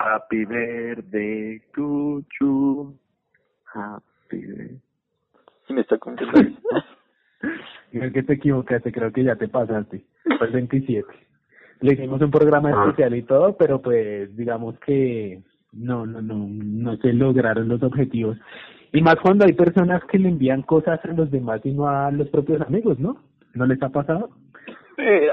Happy birthday to you. Happy birthday. Y me está cumpliendo. Creo que te equivocaste, creo que ya te pasaste. Fue el 27. Le hicimos un programa Ah. especial y todo, pero pues digamos que no, no, no, no se lograron los objetivos. Y más cuando hay personas que le envían cosas a los demás y no a los propios amigos, ¿no? ¿No les ha pasado? Eh,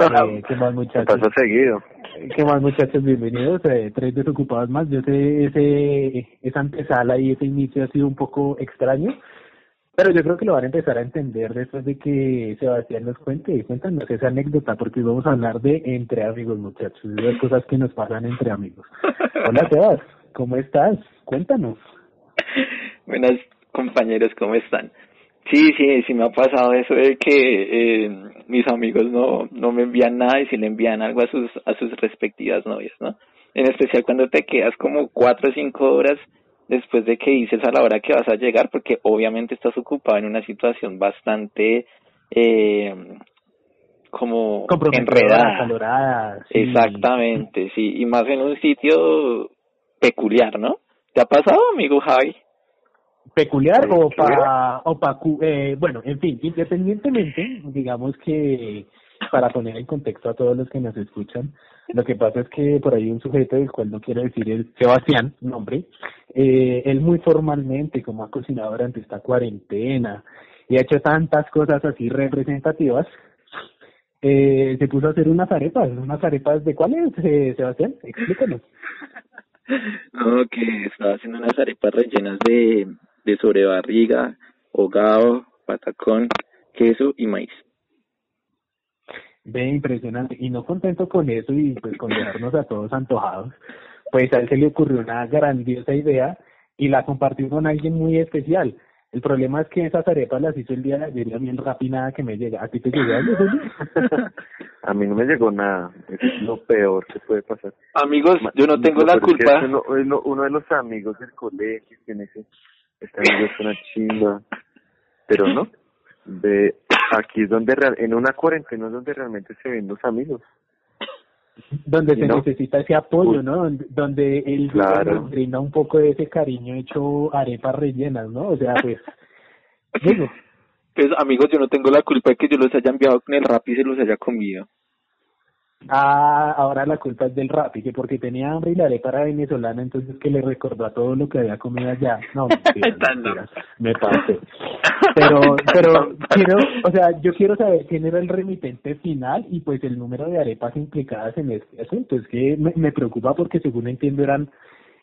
¿Qué más muchachos? pasa seguido. ¿Qué más muchachos? Bienvenidos. Eh, tres desocupados más. Yo sé, ese, esa antesala y ese inicio ha sido un poco extraño, pero yo creo que lo van a empezar a entender después de que Sebastián nos cuente. Cuéntanos esa anécdota, porque vamos a hablar de entre amigos, muchachos, de las cosas que nos pasan entre amigos. Hola, Sebas. ¿Cómo estás? Cuéntanos. Buenas compañeros, ¿cómo están? Sí, sí, sí me ha pasado eso de que eh, mis amigos no no me envían nada y si le envían algo a sus a sus respectivas novias, ¿no? En especial cuando te quedas como cuatro o cinco horas después de que dices a la hora que vas a llegar, porque obviamente estás ocupado en una situación bastante eh, como enredada. sí. Exactamente, sí, y más en un sitio peculiar, ¿no? ¿Te ha pasado, amigo Javi? Peculiar o para o pa, cu- eh, bueno en fin independientemente digamos que para poner en contexto a todos los que nos escuchan lo que pasa es que por ahí un sujeto del cual no quiero decir el Sebastián nombre eh, él muy formalmente como ha cocinado durante esta cuarentena y ha hecho tantas cosas así representativas eh, se puso a hacer unas arepas. Unas arepas de cuáles eh, Sebastián explícanos. No, que estaba haciendo unas arepas rellenas de, de sobrebarriga, hogado, patacón, queso y maíz. Ve, impresionante. Y no contento con eso y pues con dejarnos a todos antojados, pues a él se le ocurrió una grandiosa idea y la compartió con alguien muy especial. El problema es que esas arepas las hizo el día de ayer y a mí el Rappi nada que me llega. ¿A ti te llegó algo? A mí no me llegó nada. Eso es lo peor que puede pasar. Amigos, yo no tengo la que culpa. es uno, uno de los amigos del colegio tiene ese, este amigo es una chimba. Pero no. De, aquí es donde, real- en una cuarentena es donde realmente se ven los amigos. donde ¿Y se no? necesita ese apoyo. ¿no? Donde, donde el Claro. nos brinda un poco de ese cariño hecho arepas rellenas, ¿no? O sea, pues, digo, Pues amigos, yo no tengo la culpa de que yo los haya enviado con el rap y se los haya comido. Ah, ahora la culpa es del Rappi, que porque tenía hambre y la arepa era venezolana, entonces que le recordó a todo lo que había comido allá. No, no. mentiras, me pasé. Pero, pero quiero, o sea, yo quiero saber quién era el remitente final y pues el número de arepas implicadas en este asunto. Es que me, me preocupa porque según entiendo eran,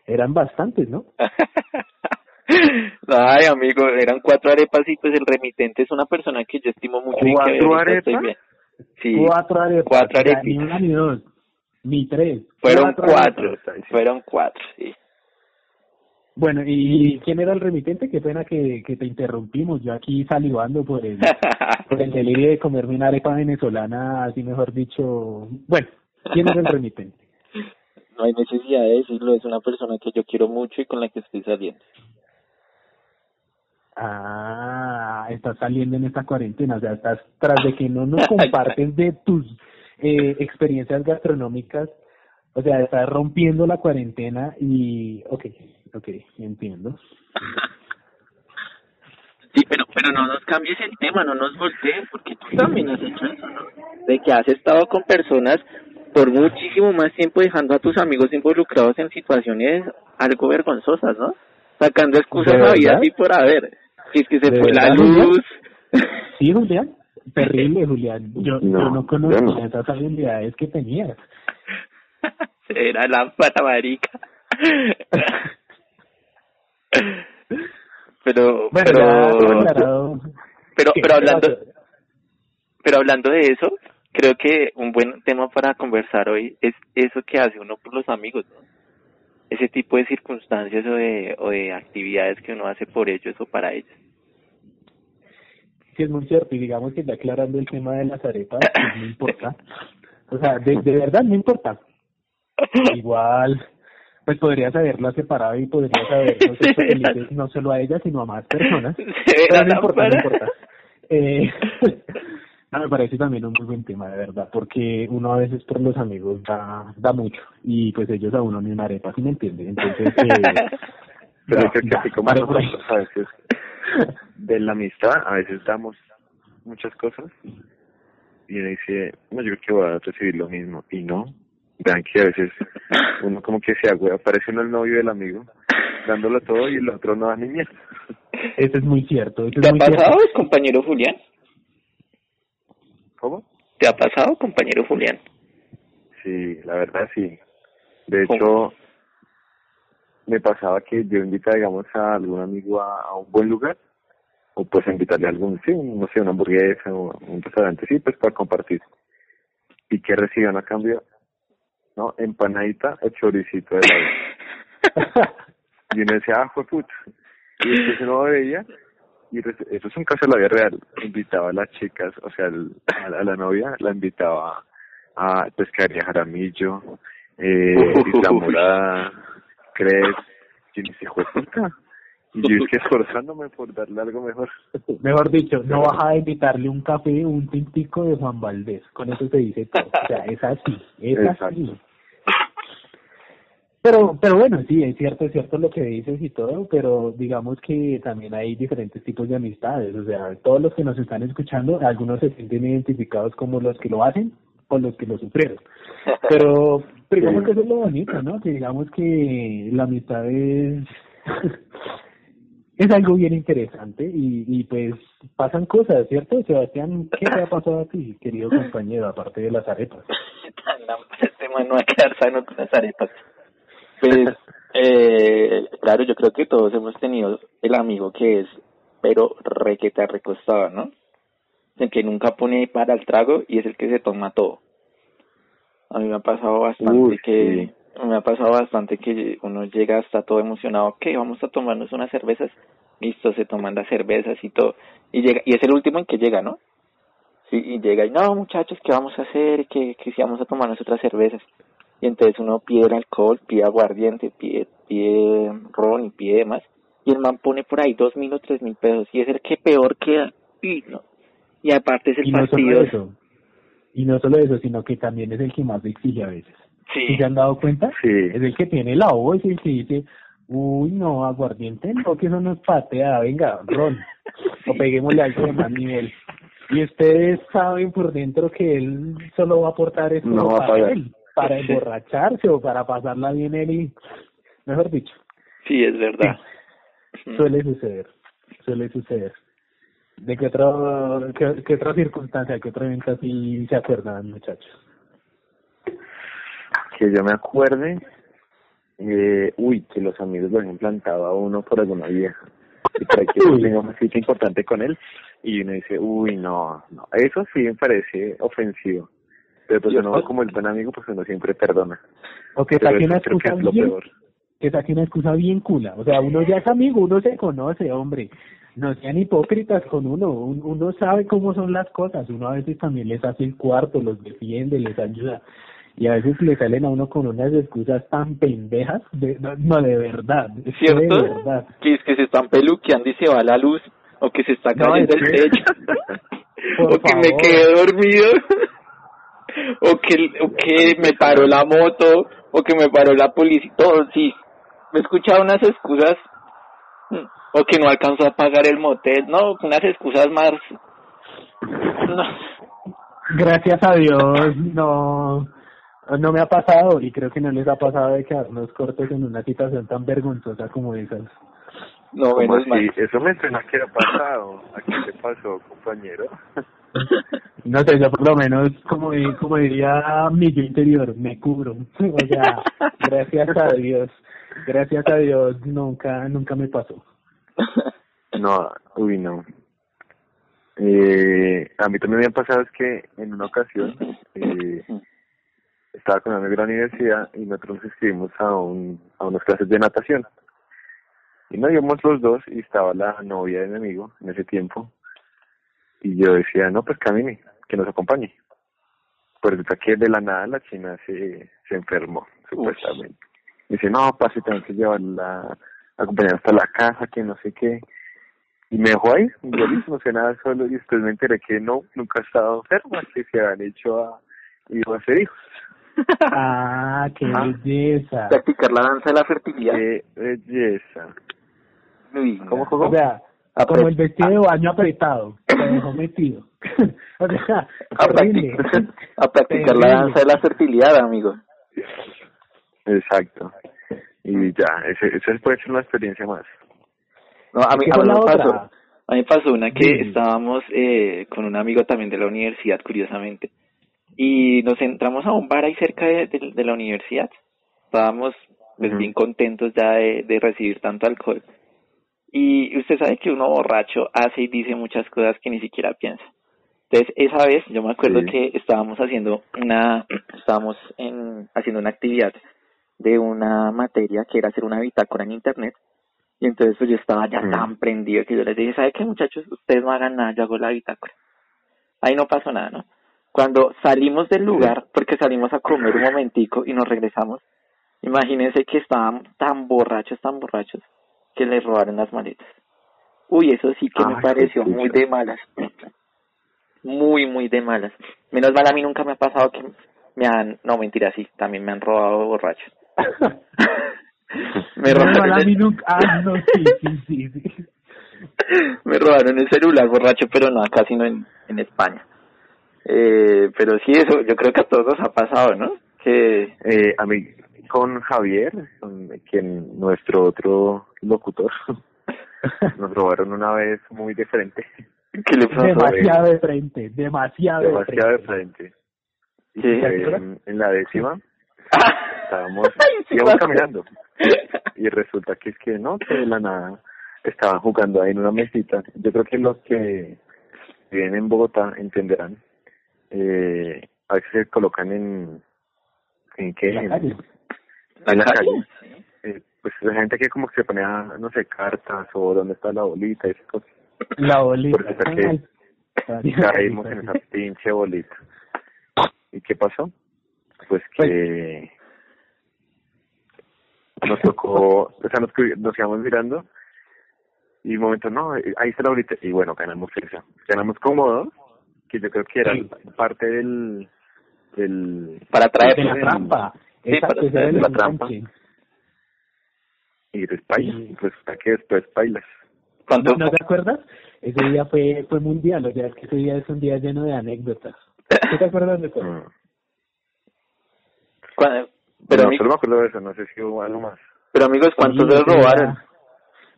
eran bastantes, ¿no? Ay, amigo, eran cuatro arepas y pues el remitente es una persona que yo estimo mucho y que ¿Cuatro arepas? Sí, Cuatro arepas. cuatro. Ni una ni dos, ni tres. fueron cuatro fueron cuatro, sí. Bueno, ¿y quién era el remitente? Qué pena que, que te interrumpimos. Yo aquí salivando por el, por el delirio de comerme una arepa venezolana, así mejor dicho. Bueno, ¿quién era el remitente? No hay necesidad de decirlo, es una persona que yo quiero mucho y con la que estoy saliendo. Ah, estás saliendo en esta cuarentena, o sea, estás tras de que no nos compartes de tus eh, experiencias gastronómicas, o sea, estás rompiendo la cuarentena y, okay, okay, entiendo. Sí, pero, pero no nos cambies el tema, no nos voltees, porque tú también has hecho eso, ¿no? De que has estado con personas por muchísimo más tiempo dejando a tus amigos involucrados en situaciones algo vergonzosas, ¿no? Sacando excusas ¿De a vida así por haber. Si es que se ¿De fue la verdad, luz. Sí, Julián, terrible, Julián. Yo no, yo No, no conocía yo no. esas habilidades que tenías. Era lámpara, marica. pero, Bueno, pero, pero, pero ¿Qué hablando, pero hablando de eso, creo que un buen tema para conversar hoy es eso que hace uno por los amigos, ¿no? Ese tipo de circunstancias o de, o de actividades que uno hace por ellos o para ellos. Sí, es muy cierto, y digamos que ya aclarando el tema de las arepas, pues no importa. O sea, de, de verdad no importa. Igual, pues podrías haberla separado y podrías habernos hecho felices no solo a ella, sino a más personas. Pero no importa, no importa. Eh, No, me parece también un muy buen tema, de verdad, porque uno a veces por los amigos da, da mucho y pues ellos a uno ni una arepa, ¿sí me entiende? Entonces, eh, Pero yo creo que da, así como nosotros a veces de la amistad, a veces damos muchas cosas y uno dice, no, yo creo que voy a recibir lo mismo. Y no, vean que a veces uno como que se agüea, parece uno el novio del amigo, dándolo todo y el otro no da ni mierda. Eso es muy cierto. Eso ¿Te es ha muy pasado, cierto. compañero Julián? ¿Cómo? ¿Te ha pasado, compañero Julián? Sí, la verdad sí. De ¿Cómo? hecho, me pasaba que yo invitaba, digamos, a algún amigo a, a un buen lugar, o pues a invitarle a algún, sí, no sé, una hamburguesa o un restaurante, sí, pues para compartir. ¿Y qué recibían a cambio? ¿No? Empanadita o choricito de la Y uno decía, ah, fue puta. Y después uno veía, y eso es un caso de la vida real. Invitaba a las chicas, o sea, a, la- novia, la invitaba a pescaría Jaramillo, eh, Isla Morada, Cres, y dice, hijo. Y yo es que esforzándome por darle algo mejor. Mejor dicho, no vas a invitarle un café, un tintico de Juan Valdés. Con eso se dice todo. O sea, es así, es Exacto. así. Pero, pero bueno, sí, es cierto, es cierto lo que dices y todo, pero digamos que también hay diferentes tipos de amistades. O sea, todos los que nos están escuchando, algunos se sienten identificados como los que lo hacen o los que lo sufrieron. Pero, pero digamos que eso es lo bonito, ¿no? Que digamos que la amistad es, es algo bien interesante y, y pues pasan cosas, ¿cierto? Sebastián, ¿qué te ha pasado a ti, querido compañero, aparte de las arepas? este man no va a quedar sano con las arepas. Pues, eh, claro, yo creo que todos hemos tenido el amigo que es, pero requeta recostado, ¿no? El que nunca pone para el trago y es el que se toma todo. A mí me ha pasado bastante Uy, que, me ha pasado bastante que uno llega hasta todo emocionado, que vamos a tomarnos unas cervezas, listo, se toman las cervezas y todo, y llega, y es el último en que llega, ¿no? Sí, y llega y no, muchachos, ¿qué vamos a hacer? Que, que si vamos a tomarnos otras cervezas. Y entonces uno pide el alcohol, pide aguardiente, pide, pide ron y pide demás. Y el man pone por ahí dos mil o tres mil pesos. Y es el que peor queda. Y, no. y aparte es el Y no solo eso, y no solo eso, sino que también es el que más exige a veces. Sí. ¿Sí se han dado cuenta? Sí. Es el que tiene la voz y el que dice, uy, no, aguardiente, no, que eso no es pateada, venga, ron, o peguémosle algo de más nivel. Y ustedes saben por dentro que él solo va a aportar eso No va a para pagar. él, para emborracharse o para pasarla bien él y, mejor dicho, Sí, es verdad. suele suceder, suele suceder. ¿De qué, otro, qué, qué otra circunstancia, qué otro evento así se acuerdan, muchachos? que yo me acuerde, eh, uy, que los amigos lo han plantado a uno por alguna vieja. Y para que uno tenga una cita importante con él, y uno dice, uy, no, no, eso sí me parece ofensivo. Pero pues Yo- uno como el buen amigo, pues uno siempre perdona. O que saque una que excusa es lo bien peor. que saque una excusa bien cula. O sea, uno ya es amigo, uno se conoce, hombre. No sean hipócritas con uno. Un- Uno sabe cómo son las cosas. Uno a veces también les hace el cuarto, los defiende, les ayuda. Y a veces le salen a uno con unas excusas tan pendejas. De, no, no, de verdad. ¿Cierto? De verdad. Que es que se están peluqueando y se va la luz. O que se está No, cayendo es el que- techo. O que me quedé dormido. o que, o que me paró la moto. O que me paró la policía. Todo, sí. Me he escuchado unas excusas. mm, O que no alcanzó a pagar el motel. No, unas excusas más. No. Gracias a Dios, no, no me ha pasado y creo que no les ha pasado de quedarnos cortos en una situación tan vergonzosa como esas. No, ¿Cómo menos mal. Eso me suena que ha pasado. ¿A qué te pasó, compañero? No sé, yo por lo menos, como, como diría mi yo interior, me cubro. O sea, gracias a Dios, gracias a Dios, nunca, nunca me pasó. No, uy, no. Eh, a mí también me ha pasado es que en una ocasión eh, estaba con un amigo de universidad y nosotros nos inscribimos a, un, a unas clases de natación. Y nos íbamos los dos y estaba la novia de mi amigo en ese tiempo. Y yo decía, no, pues camine, que nos acompañe. Pues resulta que de la nada la china se, se enfermó, supuestamente. Dice, no, pase, tengo que llevarla, acompañar hasta la casa, que no sé qué. y me dejó ahí, yo no sé nada solo y después me enteré que no, nunca ha estado enferma, que se han hecho a, iba a hacer hijos. Ah, qué belleza. Practicar la danza de la fertilidad. Qué belleza. Uy, ¿Cómo, cómo? O sea, como el vestido de baño apretado, dejó metido. o sea, a, practicar, a practicar la danza de la fertilidad, amigo. Exacto. Y ya, ese, ese puede ser una experiencia más. No, a mí, ¿Qué a mí pasó, a mí me pasó una que estábamos eh, con un amigo también de la universidad, curiosamente, y nos entramos a un bar ahí cerca de, de, de la universidad. Estábamos pues, bien contentos ya de, de recibir tanto alcohol. Y usted sabe que uno borracho hace y dice muchas cosas que ni siquiera piensa. Entonces, esa vez yo me acuerdo Sí. que estábamos haciendo una, estábamos en, haciendo una actividad de una materia que era hacer una bitácora en internet. Y entonces pues, yo estaba ya Mm. tan prendido que yo les dije, ¿sabe qué muchachos? Ustedes no hagan nada, yo hago la bitácora. Ahí no pasó nada, ¿no? Cuando salimos del lugar, porque salimos a comer un momentico y nos regresamos, imagínense que estaban tan borrachos, tan borrachos, que les robaron las maletas. Uy, eso sí que me pareció muy de malas. Muy, muy de malas. Menos mal a mí nunca me ha pasado que me han, no mentira, sí, también me han robado borracho. me robaron a el- mí nunca. Ah, no, sí, sí, sí. sí. me robaron el celular borracho, pero no, acá sino en, en España. Eh, pero sí, eso yo creo que a todos nos ha pasado, ¿no? Que Eh, a mí, con Javier, con quien nuestro otro locutor, nos robaron una vez muy de frente, ¿Qué le pasó? demasiado de frente, demasiado, demasiado de de frente. frente. Y fue en, en la décima, estábamos, íbamos caminando, y resulta que es que no, que de la nada estaban jugando ahí en una mesita. Yo creo que los que viven en Bogotá entenderán. Eh, a veces se colocan en, ¿en qué? En la En- calle. en la calle? calle. Eh, pues la gente que como que se ponía, no sé, cartas o dónde está la bolita y esas cosas. La bolita. Porque fue que Ay, caímos en esa pinche bolita. ¿Y qué pasó? Pues que nos tocó, o sea, nos, que- nos íbamos mirando y un momento, no, ahí está la bolita. Y bueno, ganamos esa. Ganamos cómodos, que yo creo que era Sí. parte del... del Para traer de la del- trampa. Sí, para era el la trampa. Y después, Sí. resulta que después bailas. ¿No, ¿No te acuerdas? Ese día fue fue mundial, o sea, es que ese día es un día lleno de anécdotas. ¿Tú te acuerdas de eso? Mm. Cuando- pero, no, ami- solo me acuerdo de eso, no sé si hubo algo más. pero amigos, ¿cuántos Sí, día- robaron?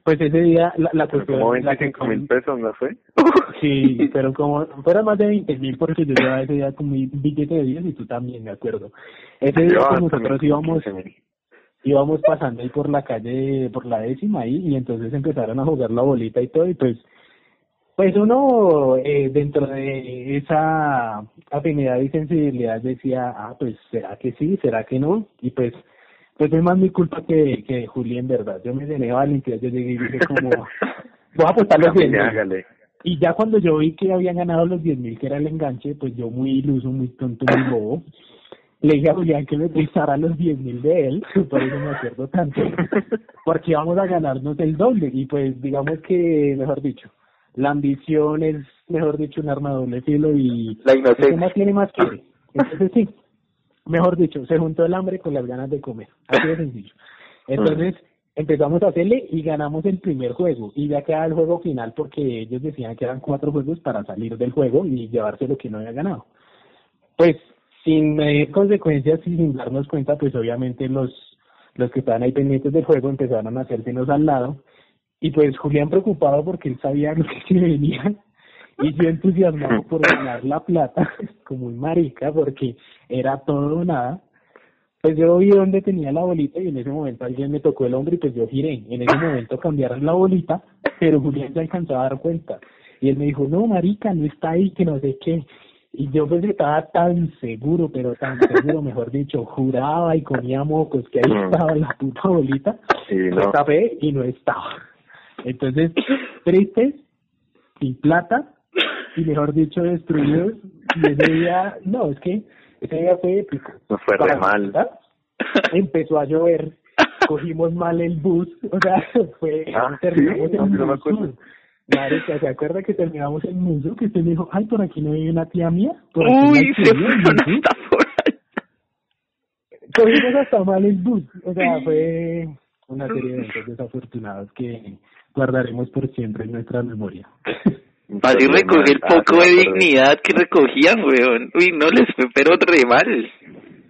Pues ese día, la, la cuestión... como la 25 mil pesos, ¿no fue? Sí, pero como fueron más de 20 mil porque yo llevaba ese día como un billete de 10 y tú también, me acuerdo. Ese día pues, nosotros íbamos 15.000. íbamos pasando ahí por la calle, por la décima ahí, y entonces empezaron a jugar la bolita y todo, y pues, pues uno eh, dentro de esa afinidad y sensibilidad decía, ah, pues, ¿será que sí? ¿Será que no? Y pues, pues es más mi culpa que, que de Juli en verdad. Yo me llené de valentía, yo llegué y dije como, voy a apostar los 10 Camine, mil. Y ya cuando yo vi que habían ganado los 10 mil, que era el enganche, pues yo muy iluso, muy tonto, muy bobo, le dije a Julián que me prestara los 10 mil de él, por eso me acuerdo tanto, porque íbamos a ganarnos el doble. Y pues digamos que, mejor dicho, la ambición es, mejor dicho, un arma de doble filo y La que inocencia. más tiene más quiere. Entonces sí, mejor dicho, se juntó el hambre con las ganas de comer, así de sencillo. Entonces empezamos a hacerle y ganamos el primer juego. Y ya queda el juego final porque ellos decían que eran cuatro juegos para salir del juego y llevarse lo que no había ganado. Pues sin medir consecuencias y sin darnos cuenta, pues obviamente los los que estaban ahí pendientes del juego empezaron a hacérsenos al lado. Y pues Julián preocupado porque él sabía lo que se venía y yo entusiasmado por ganar la plata como un marica porque era todo o nada pues yo vi dónde tenía la bolita y en ese momento alguien me tocó el hombro y pues yo giré. En ese momento cambiaron la bolita, pero Julián se alcanzó a dar cuenta. Y él me dijo, no, marica, no está ahí, que no sé qué. Y yo pues estaba tan seguro, pero tan seguro, mejor dicho, juraba y comía mocos que ahí Mm. estaba la puta bolita. Sí, no. tapé y no estaba. Entonces, tristes, sin plata, y mejor dicho, destruidos. Y ese día, no, es que ese día fue épico. Nos fue re mal. Empezó a llover, cogimos mal el bus, o sea, fue, Ah, terminamos sí, en no, no me. Marica, ¿se acuerda que terminamos el museo? Que usted me dijo, ay, por aquí no hay una tía mía. Por aquí Uy, se fueron ¿sí? hasta por allá. Cogimos hasta mal el bus. O sea, fue una serie de eventos desafortunados que guardaremos por siempre en nuestra memoria. Así recoger Ah, poco de me acuerdo. dignidad que recogían, weón. Uy, no les fue pero re mal.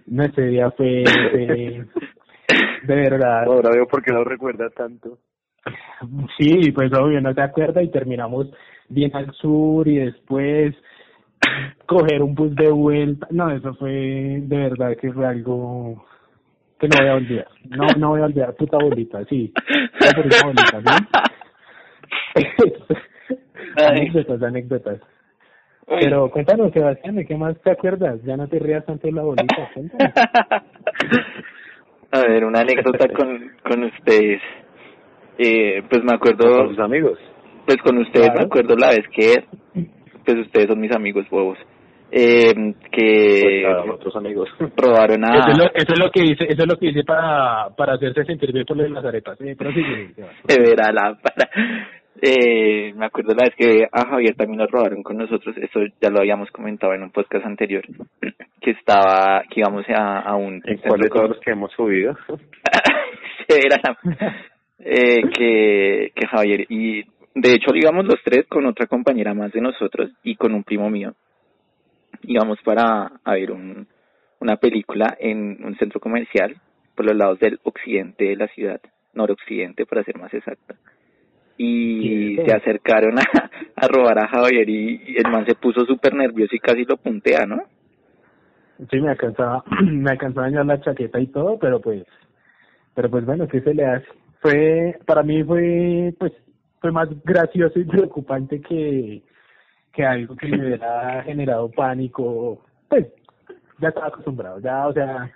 No, ese día fue, fue de verdad. Ahora veo por qué no recuerda tanto. Sí, pues obvio, no se acuerda y terminamos bien al sur y después coger un bus de vuelta. No, eso fue de verdad que fue algo que no voy a olvidar. No, no voy a olvidar, puta bolita, sí. La puta bolita, ¿sí? Anécdotas, anécdotas. Uy. Pero cuéntanos, Sebastián, ¿de qué más te acuerdas? Ya no te rías tanto de la bolita, cuéntanos. A ver, una anécdota con, con ustedes. Eh, pues me Con acuerdo, sus amigos. pues con ustedes Claro. me acuerdo la vez que, pues ustedes son mis amigos huevos, eh, Pues, que claro, otros amigos. robaron a... Eso es, lo, eso es lo que dice, eso es lo que dice para, para hacerse sentir bien por las arepas. Eh, pero sigue, Sebastián. de ver a la para. Eh, me acuerdo la vez que a Javier también lo robaron con nosotros, eso ya lo habíamos comentado en un podcast anterior, que estaba, que íbamos a, a un ¿En cuál de todos los que hemos subido? La- eh, que, que Javier, y de hecho íbamos los tres con otra compañera más de nosotros y con un primo mío. Íbamos para a ver un, una película en un centro comercial por los lados del occidente de la ciudad, noroccidente para ser más exacta. Y se acercaron a, a robar a Javier y, y el man se puso súper nervioso y casi lo puntea, ¿no? Sí, me alcanzaba, me alcanzaba a dañar la chaqueta y todo, pero pues, pero pues bueno, ¿qué se le hace? Fue, para mí fue, pues, fue más gracioso y preocupante que, que algo que me hubiera generado pánico. Pues, ya estaba acostumbrado, ya, o sea,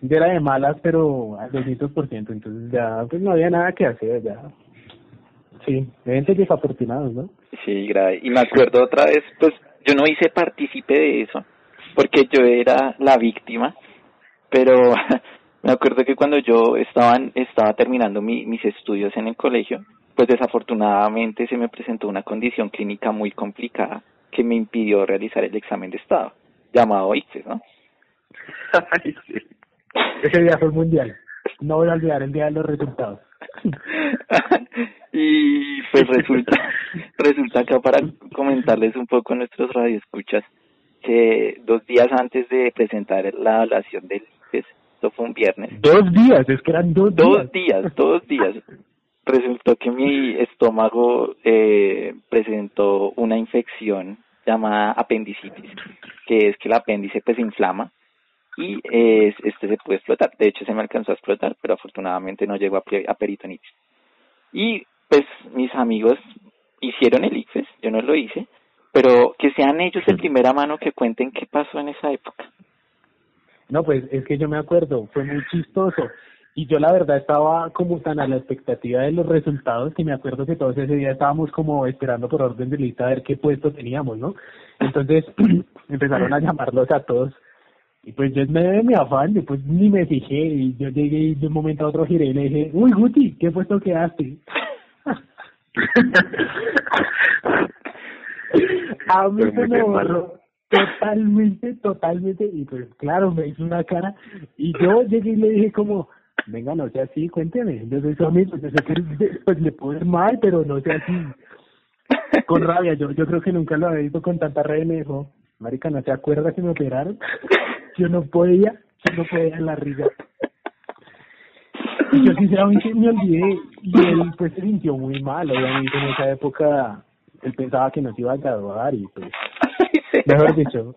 ya era de malas, pero al 200%, entonces ya, pues no había nada que hacer, ya. Sí, eventos desafortunados, ¿no? Sí, grave. Y me acuerdo otra vez, pues yo no hice partícipe de eso, porque yo era la víctima, pero me acuerdo que cuando yo estaba, estaba terminando mi, mis estudios en el colegio, pues desafortunadamente se me presentó una condición clínica muy complicada que me impidió realizar el examen de estado, llamado ICFES, ¿no? Ay, sí. Ese día fue el mundial. No voy a olvidar el día de los resultados. y pues resulta, resulta acá para comentarles un poco a nuestros radioescuchas que dos días antes de presentar la evaluación del ICFES, esto fue un viernes, Dos días, es que eran dos, dos días. días, dos días, resultó que mi estómago eh, presentó una infección llamada apendicitis, que es que el apéndice pues se inflama y eh, este se puede explotar. De hecho, se me alcanzó a explotar, pero afortunadamente no llegó a, a peritonitis. Y pues mis amigos hicieron el ICFES, yo no lo hice, pero que sean ellos de primera mano que cuenten qué pasó en esa época. No, pues es que yo me acuerdo, fue muy chistoso. Y yo la verdad estaba como tan a la expectativa de los resultados que me acuerdo que todos ese día estábamos como esperando por orden de lista a ver qué puesto teníamos, ¿no? Entonces empezaron a llamarlos a todos. Y pues yo medio de mi afán, yo pues ni me fijé y yo llegué y de un momento a otro giré y le dije, uy Guti, ¿qué puesto quedaste? a mí se me borró totalmente, totalmente, y pues claro, me hizo una cara, y yo llegué y le dije como, venga, no sea así, cuénteme, yo soy su amigo, yo sé que pues le puedo ir mal, pero no sea así, con rabia, yo yo creo que nunca lo había visto con tanta rabia, y me dijo, marica, ¿no te acuerdas que me operaron? Yo no podía, yo no podía en la risa. Y yo sinceramente me olvidé, y él pues se sintió muy mal, obviamente en esa época él pensaba que nos iba a graduar y pues mejor dicho,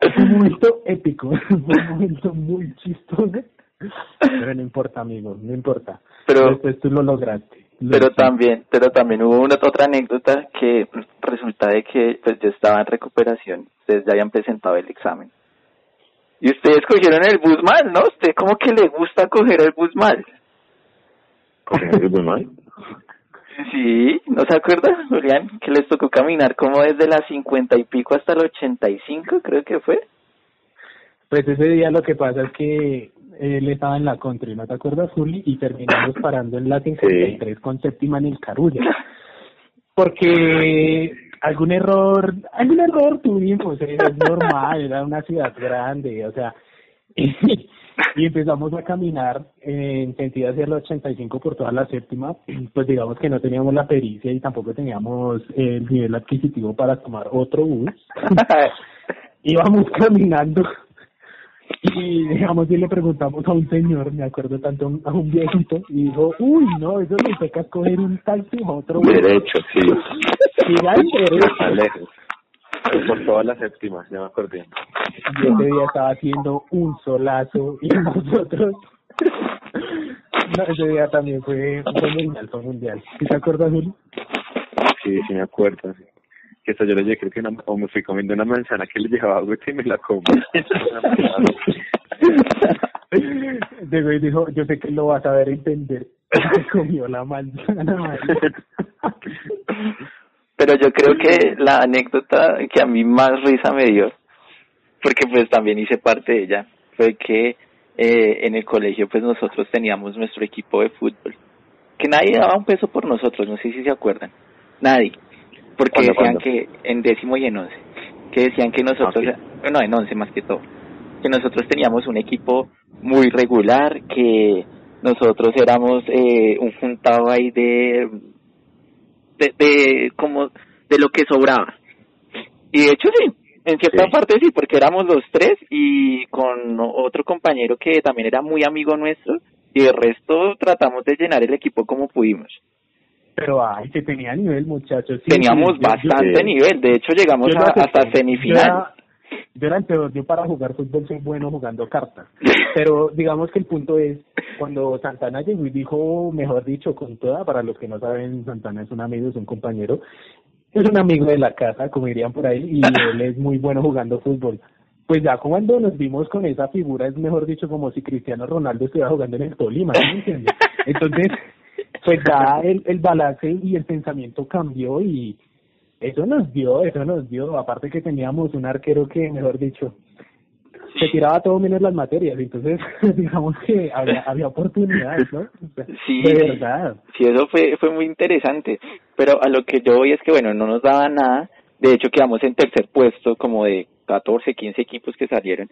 fue un momento épico, fue un momento muy chistoso, pero no importa, amigo, no importa. Pero- Después tú lo lograste. Lo pero también pero también hubo una otra anécdota que resulta de que pues yo estaba en recuperación ustedes ya habían presentado el examen y ustedes cogieron el bus mal no usted como que le gusta coger el bus mal ¿Cogieron el bus mal? sí no se acuerda Julián que les tocó caminar como desde las cincuenta y pico hasta el ochenta y cinco creo que fue Pues ese día lo que pasa es que él estaba en la country, ¿no te acuerdas, Juli? Y terminamos parando en la 53 con séptima en el Carulla. porque algún error, algún error tuvimos, eh, es normal, era una ciudad grande, o sea, y, empezamos a caminar en sentido hacia el 85 por toda la séptima, pues digamos que no teníamos la pericia y tampoco teníamos el nivel adquisitivo para tomar otro bus. Íbamos caminando y digamos y le preguntamos a un señor, me acuerdo tanto a un viejito, y dijo, uy, no, eso me toca coger un taxi a otro bus. Derecho, sí. Derecho. lejos. Por todas las séptimas, ya me acordé. Y ese día estaba haciendo un solazo y nosotros... No, ese día también fue, fue mundial, fue mundial. ¿Sí te acuerdas, Julio? Sí, sí me acuerdo, sí. Que eso yo le dije, creo que una, o me fui comiendo una manzana que le llevaba agua y me la comí. De güey dijo, yo sé que lo vas a ver entender. Comió la manzana. Pero yo creo que la anécdota que a mí más risa me dio, porque pues también hice parte de ella, fue que eh, en el colegio pues nosotros teníamos nuestro equipo de fútbol, que nadie daba un peso por nosotros, no sé si se acuerdan, nadie, porque decían que en décimo y en once, que decían que nosotros, bueno, en once más que todo, que nosotros teníamos un equipo muy regular, que nosotros éramos eh, un juntado ahí de de, de como de lo que sobraba. Y de hecho sí, en cierta parte sí, porque éramos los tres y con otro compañero que también era muy amigo nuestro y el resto tratamos de llenar el equipo como pudimos. Pero ay, que tenía nivel, muchachos. Teníamos bastante nivel, de hecho llegamos hasta semifinal. Yo era, el peor, yo para jugar fútbol soy bueno jugando cartas. Pero digamos que el punto es, cuando Santana llegó y dijo, mejor dicho, con toda, para los que no saben, Santana es un amigo, es un compañero, es un amigo de la casa, como dirían por ahí, y él es muy bueno jugando fútbol. Pues ya cuando nos vimos con esa figura, es mejor dicho, como si Cristiano Ronaldo estuviera jugando en el Tolima, ¿me entiendes? Entonces, pues ya el, el balance y el pensamiento cambió y eso nos dio, eso nos dio, aparte que teníamos un arquero que, mejor dicho, se tiraba todo menos las materias, entonces digamos que había, había oportunidades, ¿no? sí, de verdad. Sí, eso fue, fue muy interesante, pero a lo que yo voy es que, bueno, no nos daba nada, de hecho quedamos en tercer puesto, como de 14, 15 equipos que salieron,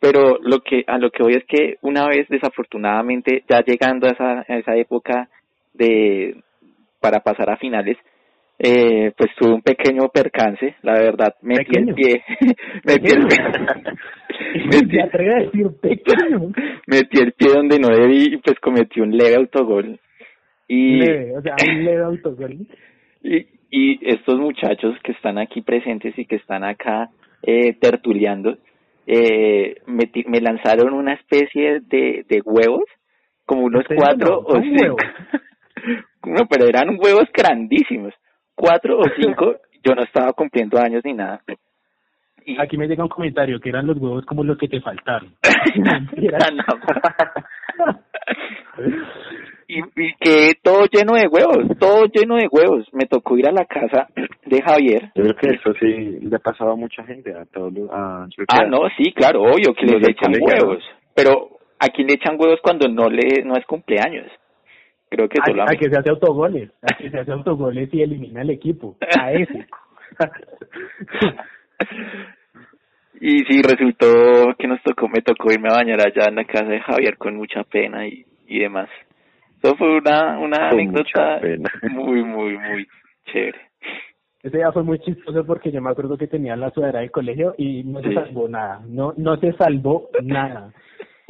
pero lo que a lo que voy es que una vez desafortunadamente ya llegando a esa, a esa época de para pasar a finales eh, pues tuve un pequeño percance, la verdad, metí el pie, metí el pie, metí, a decir pequeño. metí el pie donde no debí y pues cometí un leve autogol. Y, leve, o sea, un leve autogol. Y, y estos muchachos que están aquí presentes y que están acá eh, tertuleando, eh, me, me lanzaron una especie de, de huevos, como unos cuatro o cinco. no, pero eran huevos grandísimos cuatro o cinco, yo no estaba cumpliendo años ni nada. Y... Aquí me llega un comentario que eran los huevos como los que te faltaron. y, y que todo lleno de huevos, todo lleno de huevos. Me tocó ir a la casa de Javier. Yo creo que eso sí le ha pasado a mucha gente, a todos. A, ah, no, sí, claro, obvio que les echan huevos. Pero aquí le echan huevos cuando no le no es cumpleaños. Creo que a, a que se hace autogoles, a que se hace autogoles y elimina el equipo, a ese. y sí, resultó que nos tocó, me tocó irme a bañar allá en la casa de Javier con mucha pena y, y demás. Eso fue una, una anécdota muy, muy, muy chévere. Ese día fue muy chistoso porque yo me acuerdo que tenía la sudadera de colegio y no se salvó nada, no, no se salvó nada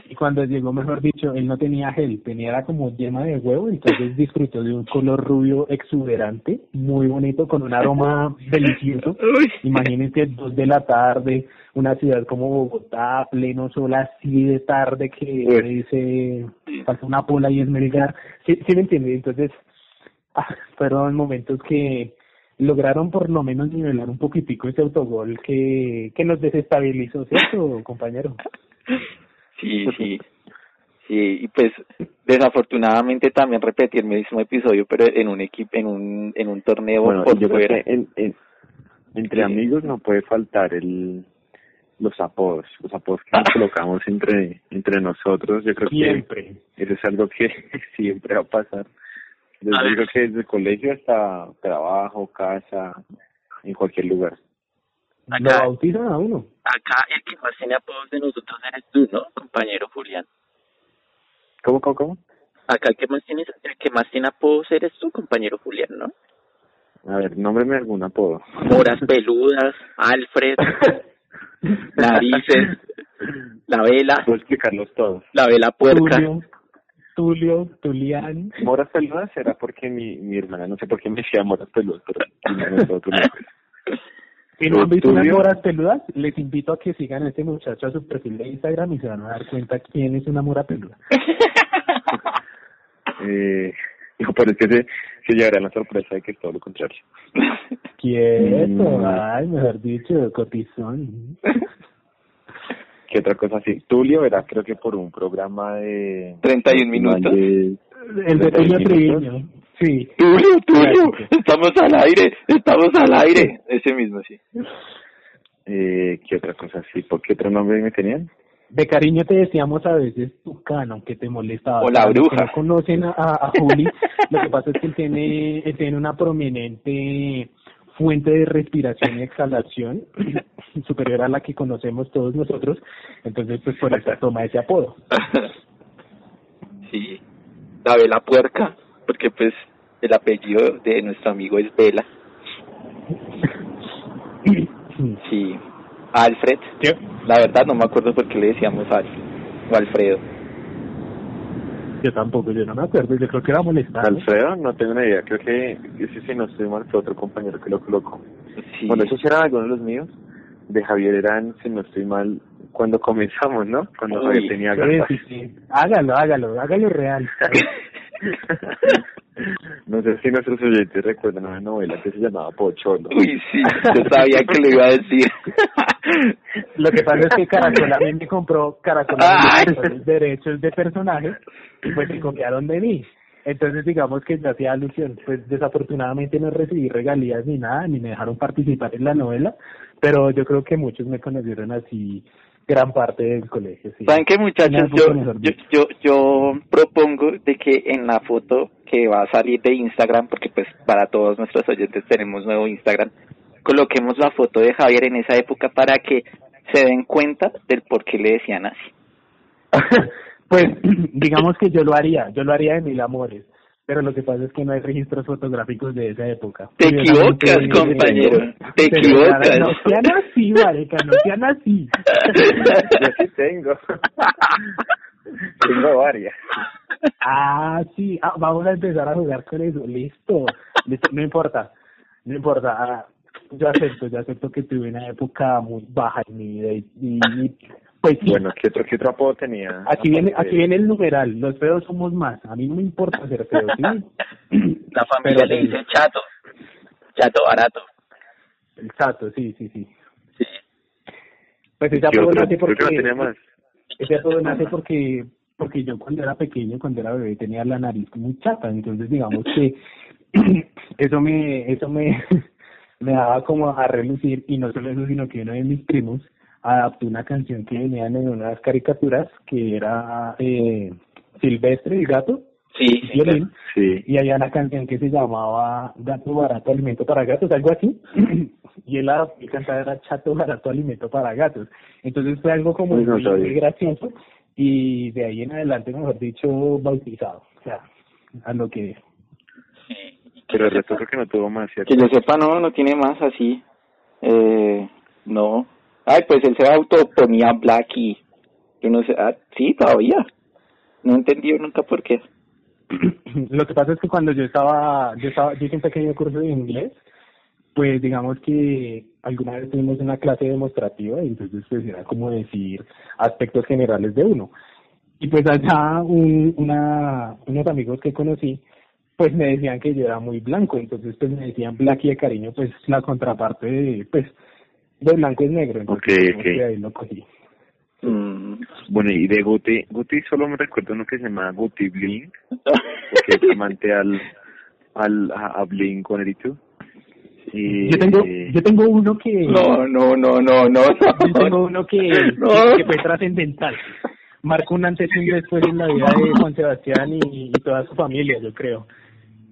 y cuando llegó, mejor dicho, él no tenía gel, tenía era como yema de huevo, entonces disfrutó de un color rubio exuberante, muy bonito, con un aroma delicioso. Imagínense dos de la tarde, una ciudad como Bogotá, pleno sol así de tarde que dice, pasa una pola y es Melgar. ¿Sí, sí me entiende? Entonces, ah, fueron momentos que lograron por lo menos nivelar un poquitico ese autogol que, que nos desestabilizó, ¿cierto, compañero? Sí, sí. Sí, y pues desafortunadamente también repetí el mismo episodio, pero en un equipo, en un, en un torneo bueno, yo Creo que entre amigos no puede faltar el los apodos, los apodos que nos colocamos entre entre nosotros, yo creo siempre. que eso es algo que siempre va a pasar. Desde, digo que desde el colegio hasta trabajo, casa, en cualquier lugar. Lo bautizan a uno. Acá el que más tiene apodos de nosotros eres tú, ¿no, compañero Julián? ¿Cómo, cómo, cómo? Acá el que más tiene, el que más tiene apodos eres tú, compañero Julián, ¿no? A ver, nómbreme algún apodo. Moras peludas, Alfred, narices, la vela, Puedo explicarlos todos. la vela puerca. Tulio, Tulio, Tulián. Moras peludas era porque mi, mi hermana, no sé por qué me decía moras peludas, pero no me. Si no han visto unas moras peludas, les invito a que sigan a este muchacho a su perfil de Instagram y se van a dar cuenta quién es una mora peluda. Eh, no, pero es que se, se llevará la sorpresa de que es todo lo contrario. Quieto, Mm. ay, mejor dicho, cotizón. ¿Qué otra cosa así? Tulio era creo que por un programa de... 31 minutos. de- El de Tulio. Treviño. Sí. Tulio, Tulio, estamos al aire, estamos al aire. Ese mismo, sí. Eh, ¿Qué otra cosa así? ¿Por qué otro nombre me tenían? De cariño te decíamos a veces Tucano, que te molestaba. O la que bruja. no conocen a, a, a Juli, lo que pasa es que él tiene, él tiene una prominente fuente de respiración y exhalación superior a la que conocemos todos nosotros, entonces pues por eso toma ese apodo. sí. La vela puerca, porque pues el apellido de nuestro amigo es Vela. Sí. Alfred. ¿Qué? La verdad no me acuerdo por qué le decíamos Alfred o Alfredo. Yo tampoco, yo no me acuerdo, yo creo que era molestar. Alfredo, no tengo ni idea. Creo que ese sí no estoy mal, fue otro compañero que lo colocó. Sí. Bueno, esos eran algunos de los míos. De Javier eran, si no estoy mal, cuando comenzamos, ¿no? Cuando Uy, Javier tenía Sí, gafas. sí, sí. Hágalo, hágalo, hágalo real. no sé si nuestros oyentes recuerdan una novela que se llamaba Pocholo. Uy, sí, yo sabía que lo iba a decir. Lo que pasa es que Caracol a mí me compró, Caracol a mí me compró los derechos de personaje y pues se copiaron de mí. Entonces digamos que yo hacía alusión, pues desafortunadamente no recibí regalías ni nada, ni me dejaron participar en la novela, pero yo creo que muchos me conocieron así gran parte del colegio. Sí. ¿Saben qué, muchachos? Yo, yo, yo, yo propongo de que en la foto que va a salir de Instagram, porque pues para todos nuestros oyentes tenemos nuevo Instagram, coloquemos la foto de Javier en esa época para que se den cuenta del por qué le decían así. pues digamos que yo lo haría, yo lo haría de mil amores, pero lo que pasa es que no hay registros fotográficos de esa época. Te equivocas, eh, compañero, te equivocas. No sean así, marica, no sean así. Yo sí tengo. tengo varias. Ah, sí, ah, vamos a empezar a jugar con eso, listo, listo, no importa, no importa, ah, yo acepto, yo acepto que tuve una época muy baja en mi vida y, y- y, pues sí, Bueno, ¿qué otro, qué otro apodo tenía? aquí viene, aquí viene el numeral, los feos somos más, a mí no me importa ser feo, ¿sí? La familia Pero le dice chato, chato barato. Exacto, sí, sí, sí. Sí. Pues ¿Qué ese apodo nace no porque, tenía más. ese apodo nace porque, porque yo cuando era pequeño, cuando era bebé, tenía la nariz muy chata, entonces digamos que eso me, eso me, me daba como a relucir, y no solo eso, sino que uno de mis primos adaptó una canción que venían en unas caricaturas, que era eh, Silvestre, el gato, Sí, sí, violín, Sí. y había una canción que se llamaba Gato Barato Alimento para Gatos, algo así, y él la y cantaba era Chato Barato Alimento para Gatos. Entonces fue algo como Uy, no muy, sabía. muy gracioso y de ahí en adelante, mejor dicho, bautizado, o sea, a lo que Pero el resto creo que no tuvo más, ¿cierto? Que yo sepa, no, no tiene más así. Eh, no. Ay, pues él se autoponía Blacky. Yo no sé, ah, sí, todavía. No entendí nunca por qué. lo que pasa es que cuando yo estaba, yo estaba, yo hice un pequeño curso de inglés, pues digamos que alguna vez tuvimos una clase demostrativa y entonces pues era como decir aspectos generales de uno. Y pues allá un, una, unos amigos que conocí, pues me decían que yo era muy blanco, entonces pues me decían black y de cariño, pues la contraparte de, pues, de blanco es negro, entonces Ok, digamos ok. que ahí lo cogí. Mm. Bueno, y de Guti, Guti solo me recuerdo uno que se llama Guti Blink, porque es amante al, al, a, a Blink 182. Y, Yo tengo, yo tengo uno que... No, no, no, no, no. Yo tengo uno que, No. que, que fue trascendental. Marcó un antes y un después en la vida de Juan Sebastián y, y toda su familia, yo creo.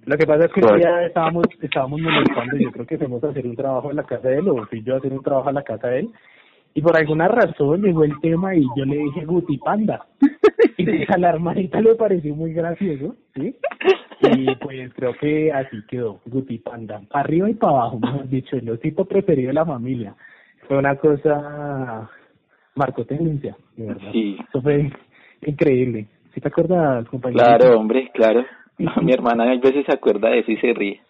Lo que pasa es que ya estábamos, estábamos molestando, yo creo que fuimos a hacer un trabajo en la casa de él, o fui yo a hacer un trabajo en la casa de él, y por alguna razón llegó el tema y yo le dije Guti Panda. y a la hermanita le pareció muy gracioso, ¿sí? Y pues creo que así quedó, Guti Panda. Arriba y para abajo, mejor dicho, el osito preferido de la familia. Fue una cosa, marcó tendencia, de verdad. Sí. Eso fue increíble. ¿Sí te acuerdas, compañero? Claro, hombre, claro. Mi hermana a veces se acuerda de eso y se ríe.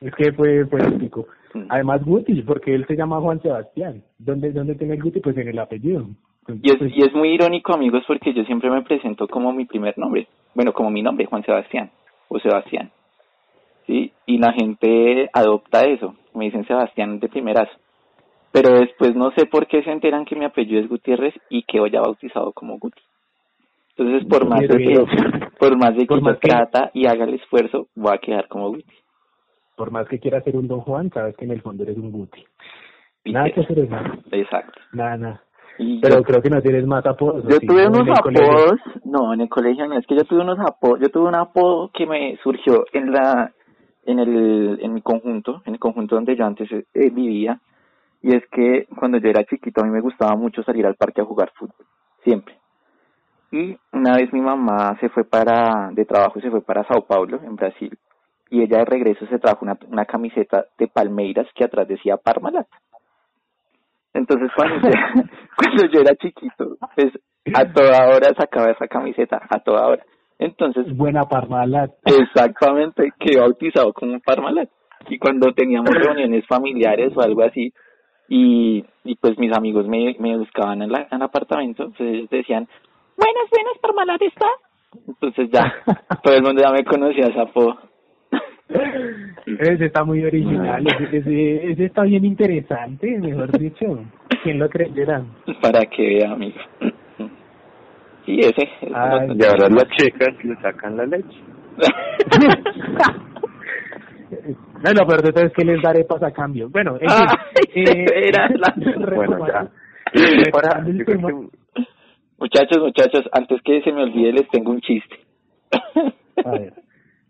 Es que fue, fue épico. Mm. Además, Guti, porque él se llama Juan Sebastián. ¿Dónde, dónde tiene el Guti? Pues en el apellido. y, es, y es muy irónico, amigos, porque yo siempre me presento como mi primer nombre. Bueno, como mi nombre, Juan Sebastián o Sebastián. ¿Sí? Y la gente adopta eso. Me dicen Sebastián de primerazo. Pero después no sé por qué se enteran que mi apellido es Gutiérrez y que ya bautizado como Guti. Entonces, por más de que, por más de que trata y haga el esfuerzo, voy a quedar como Guti por más que quieras ser un Don Juan, sabes que en el fondo eres un Guti. Nada que hacer es nada. Exacto. Nada, nada. Pero creo que no tienes más apodos. Yo tuve unos apodos, no, en el colegio no, es que yo tuve unos apodos, yo tuve un apodo que me surgió en la, en el, en mi conjunto, en el conjunto donde yo antes eh, vivía, y es que cuando yo era chiquito a mí me gustaba mucho salir al parque a jugar fútbol, siempre. Y una vez mi mamá se fue para, de trabajo se fue para Sao Paulo, en Brasil, y ella de regreso se trajo una, una camiseta de Palmeiras que atrás decía Parmalat. Entonces cuando yo, cuando yo era chiquito, pues a toda hora sacaba esa camiseta, a toda hora. Entonces, buena Parmalat. Exactamente, quedé bautizado como Parmalat. Y cuando teníamos reuniones familiares o algo así, y, y pues mis amigos me, me buscaban en, la, en el apartamento, pues ellos decían, buenas, buenas, Parmalat está. Entonces ya, todo el mundo ya me conocía esa apodo. Ese está muy original, ese, ese, está bien interesante, mejor dicho. ¿Quién lo creyera? Para que vea, amigo. Sí, ese. y ahora las chicas le sacan la leche. no, lo peor de todo es que les daré pasa a cambio. Bueno, en eh, era la... bueno, ya. Muchachos, muchachos, antes que se me olvide, les tengo un chiste. A ver.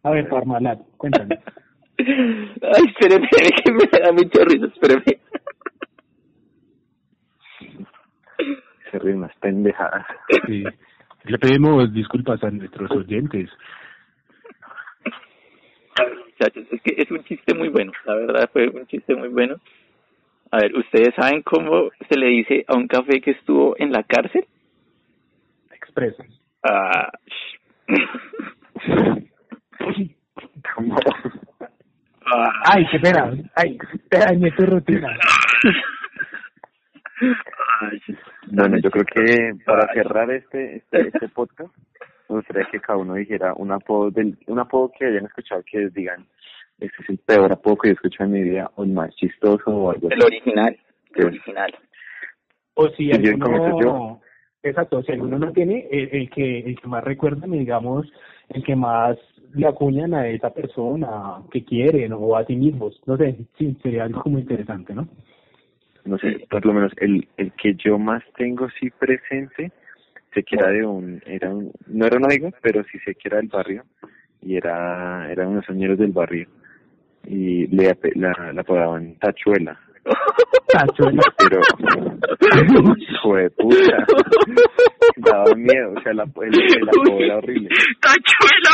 A ver, Parmalat, cuéntame. Ay, espéreme, que me da mucha risa, espéreme. Se ríen más pendejadas. Sí. Le pedimos disculpas a nuestros oyentes. A ver, muchachos, es que es un chiste muy bueno, la verdad fue un chiste muy bueno. A ver, ¿ustedes saben cómo se le dice a un café que estuvo en la cárcel? Expreso. Ah, Ay, qué pena. Ay, espera, en tu rutina. Bueno, yo creo que para cerrar este, este, este podcast, me gustaría que cada uno dijera un apodo, del, un apodo que hayan escuchado que digan, este es el peor apodo que yo he escuchado en mi vida, o el más chistoso o algo El original, el original. O si alguno, exacto, si alguno no tiene, el, que el que más recuerda, digamos, el que más le acuñan a esa persona que quieren o a sí mismos. No sé, sí, sería algo muy interesante, ¿no? No sé, por lo menos el, el que yo más tengo sí presente, sé que era de un, era un, no era un amigo, pero sí sé que era del barrio, y era, eran unos señores del barrio, y le la, la apodaban Tachuela. Tachuela. Pero, hijo de puta, daba miedo, o sea, la, el, el apodo era horrible. Tachuela.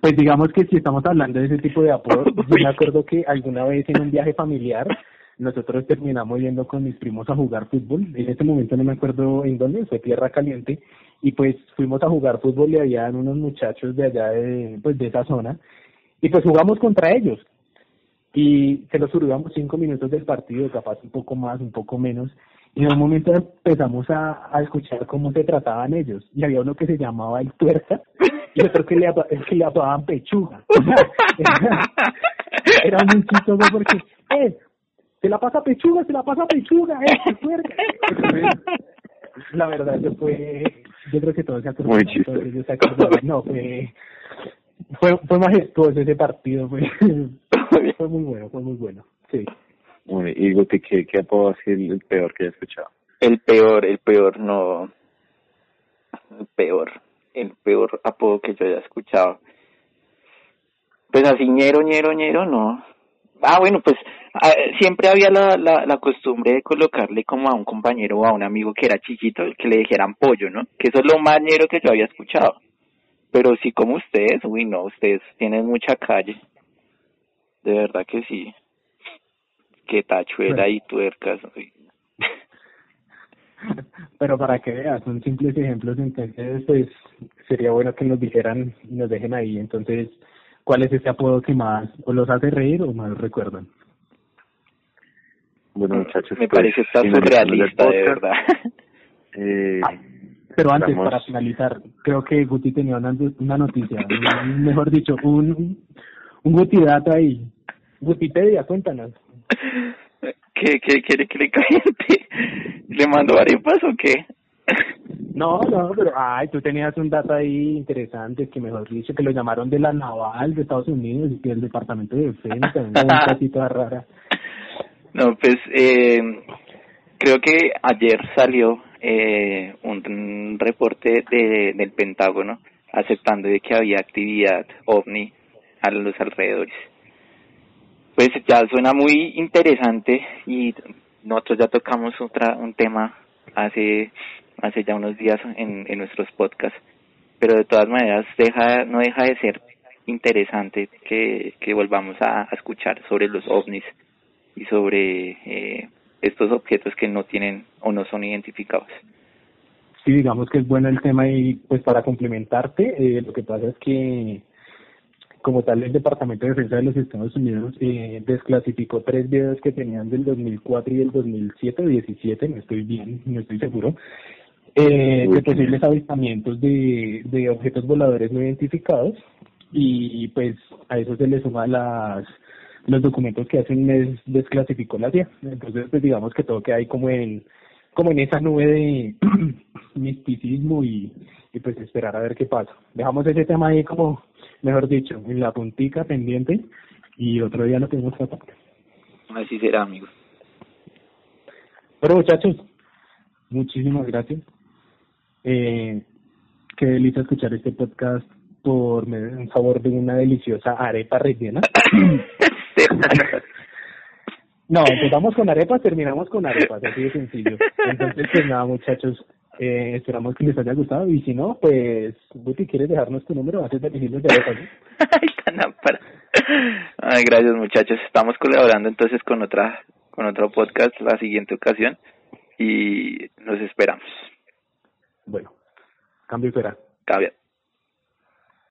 Pues digamos que si estamos hablando de ese tipo de apodos, yo me acuerdo que alguna vez en un viaje familiar nosotros terminamos yendo con mis primos a jugar fútbol. En este momento no me acuerdo en dónde, fue Tierra Caliente. Y pues fuimos a jugar fútbol y había unos muchachos de allá, de, pues de esa zona. Y pues jugamos contra ellos. Y se los subíamos cinco minutos del partido, capaz un poco más, un poco menos. Y en un momento empezamos a, a escuchar cómo se trataban ellos. Y había uno que se llamaba el tuerca y otro que le, que le pechuga. era, muy chistoso porque, eh, se la pasa pechuga, se la pasa pechuga, eh, tuerca. la verdad, yo fue, yo creo que todos se acordaron. Muy chistoso. No, fue, fue, fue majestuoso ese partido, fue, fue muy bueno, fue muy bueno, sí. y Guti, ¿qué, qué puedo decir el peor que he escuchado? El peor, el peor, no. El peor, el peor apodo que yo haya escuchado. Pues así ñero, ñero, ñero, no. Ah, bueno, pues ah, siempre había la, la, la costumbre de colocarle como a un compañero o a un amigo que era chiquito que le dijeran pollo, ¿no? Que eso es lo más ñero que yo había escuchado. Pero sí como ustedes, uy, no, ustedes tienen mucha calle. De verdad que sí. Que tachuela y tuercas. Uy. Pero para que veas, son simples ejemplos, entonces pues sería bueno que nos dijeran y nos dejen ahí. Entonces, ¿cuál es ese apodo que más o los hace reír o más recuerdan? Bueno, muchachos, Me pues, parece el surrealista, de verdad. Eh, Pero antes, para finalizar, creo que Guti tenía una, una noticia, un- mejor dicho, un, un Guti dato ahí. Gutipedia, cuéntanos. ¿Qué, qué quiere que le caliente? ¿Le mando arepas o qué? No, no, pero ay, tú tenías un dato ahí interesante que mejor dicho que lo llamaron de la naval de Estados Unidos y que el departamento de defensa, una toda rara. No, pues eh, creo que ayer salió eh, un, reporte de, del Pentágono aceptando de que había actividad ovni a los alrededores. Pues ya suena muy interesante y nosotros ya tocamos otra un tema hace hace ya unos días en, en nuestros podcasts, pero de todas maneras deja no deja de ser interesante que, que volvamos a, a escuchar sobre los ovnis y sobre eh, estos objetos que no tienen o no son identificados. Sí, digamos que es bueno el tema y pues para complementarte, eh, lo que pasa es que como tal el Departamento de Defensa de los Estados Unidos eh, desclasificó tres videos que tenían del 2004 y del 2007 o 17, no estoy bien, no estoy seguro, eh, de posibles avistamientos de, de objetos voladores no identificados y pues a eso se le suma las los documentos que hace un mes desclasificó la CIA. Entonces pues digamos que todo queda ahí como en como en esa nube de misticismo y, y pues esperar a ver qué pasa. Dejamos ese tema ahí como, mejor dicho, en la puntica pendiente y otro día lo tenemos tratar. Así será, amigo. Pero muchachos, muchísimas gracias. Eh, qué delicia escuchar este podcast por un sabor de una deliciosa arepa rellena. No, empezamos con arepas, terminamos con arepas, así de sencillo. Entonces, pues nada, muchachos, eh, esperamos que les haya gustado y si no, pues, Guti, ¿quieres dejarnos tu número antes de elegirnos de arepas? no? Ay. Ay, gracias muchachos. Estamos colaborando entonces con otra con otro podcast la siguiente ocasión y nos esperamos. Bueno, cambio fuera. Caveat.